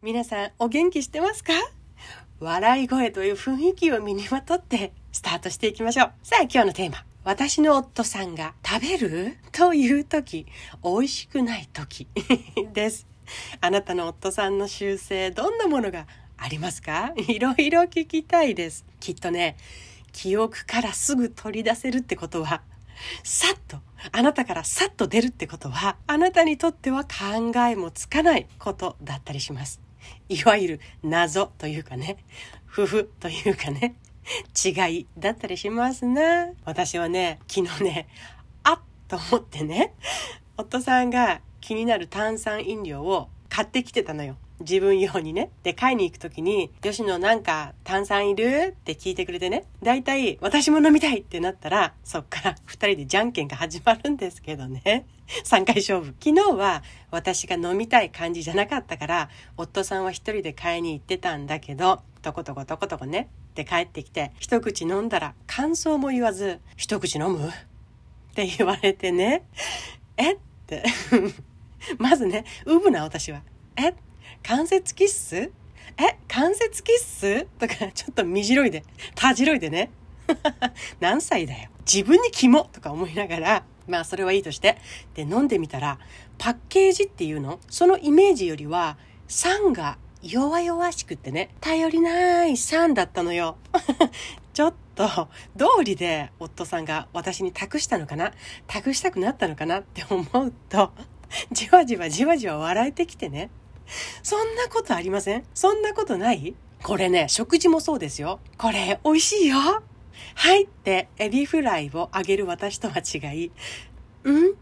皆さんお元気してますか？笑い声という雰囲気を身にまとってスタートしていきましょう。さあ今日のテーマ。私の夫さんが食べる？という時、美味しくない時 です。あなたの夫さんの習性、どんなものがありますか？いろいろ聞きたいです。きっとね、記憶からすぐ取り出せるってことは、さっと、あなたからさっと出るってことは、あなたにとっては考えもつかないことだったりします。いわゆる謎というかね、夫婦というかね、違いだったりしますな。私はね、昨日ね、あっと思ってね、夫さんが気になる炭酸飲料を買ってきてたのよ。自分用にね。で、買いに行く時に、吉野なんか炭酸いる？って聞いてくれてね。だいたい私も飲みたいってなったら、そっから二人でじゃんけんが始まるんですけどね。3回勝負。昨日は私が飲みたい感じじゃなかったから、夫さんは一人で買いに行ってたんだけど、とことことことこね。で帰ってきて、一口飲んだら感想も言わず、一口飲む？って言われてね。え？って。まずね、うぶな私は。え？関節キッス？え関節キッス？とか、ちょっと身白いで、たじろいでね。何歳だよ。自分に肝？とか思いながら、まあそれはいいとして。で、飲んでみたら、パッケージっていうの？そのイメージよりは、酸が弱々しくってね、頼りない酸だったのよ。ちょっと、道理で夫さんが私に託したのかな？託したくなったのかな？って思うと、じわじわじわじわ笑えてきてね。そんなことありません？そんなことない？これね、食事もそうですよ。これ、美味しいよはいってエビフライをあげる私とは違い、ん？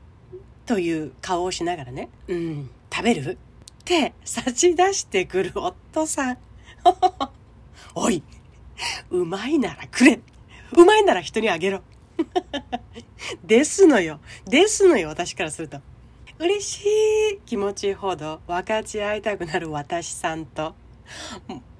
という顔をしながらね、うん、食べる？って差し出してくる夫さん。おい、うまいならくれ。うまいなら人にあげろ。ですのよ。ですのよ、私からすると。嬉しい気持ちほど分かち合いたくなる私さんと、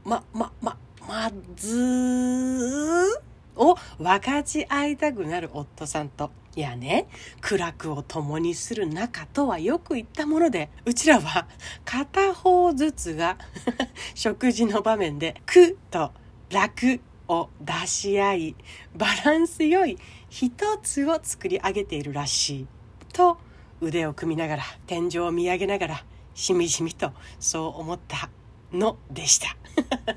ま、ま、ま、まずを分かち合いたくなる夫さんと、いやね、苦楽を共にする仲とはよく言ったもので、うちらは片方ずつが 食事の場面で苦と楽を出し合い、バランス良い一つを作り上げているらしい。と腕を組みながら天井を見上げながらしみじみとそう思ったのでした。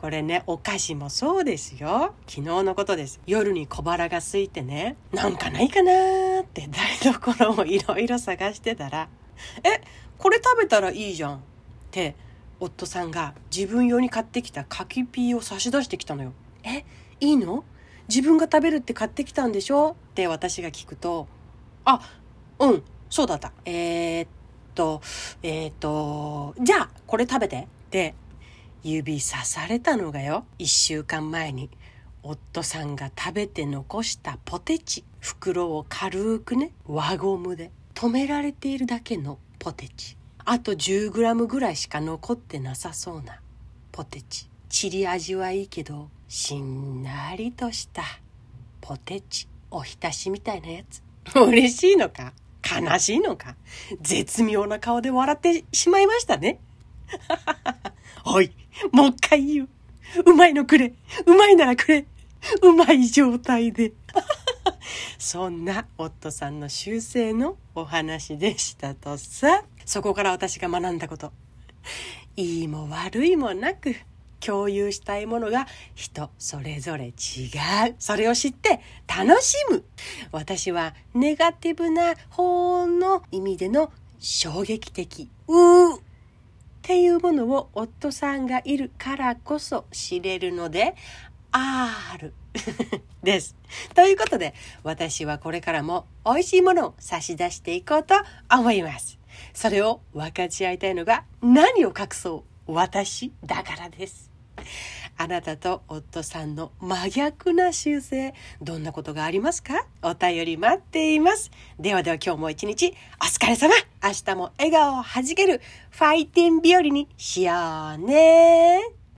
これねお菓子もそうですよ。昨日のことです。夜に小腹が空いてねなんかないかなって台所をいろいろ探してたら「えこれ食べたらいいじゃん」って夫さんが自分用に買ってきた柿ピーを差し出してきたのよ。えいいの？自分が食べるって買ってきたんでしょ？って私が聞くと「あうん、そうだった。えー、っと、えー、っと、じゃあ、これ食べて。って指さされたのがよ。一週間前に、夫さんが食べて残したポテチ。袋を軽くね、輪ゴムで止められているだけのポテチ。あと 10g ぐらいしか残ってなさそうなポテチ。チリ味はいいけど、しんなりとしたポテチ。おひたしみたいなやつ。嬉しいのか？悲しいのか？絶妙な顔で笑ってしまいましたね。おい、もう一回言う。うまいのくれ。うまいならくれ。うまい状態で。そんな夫さんの修正のお話でしたとさ。そこから私が学んだこと。いいも悪いもなく、共有したいものが人それぞれ違う。それを知って楽しむ。私はネガティブな方の意味での衝撃的。うーっていうものを夫さんがいるからこそ知れるので、ある。です。ということで、私はこれからも美味しいものを差し出していこうと思います。それを分かち合いたいのが何を隠そう私だからです。あなたと夫さんの真逆な習性、どんなことがありますか？お便り待っています。ではでは今日も一日お疲れ様。明日も笑顔をはじけるファイティン日和にしようね。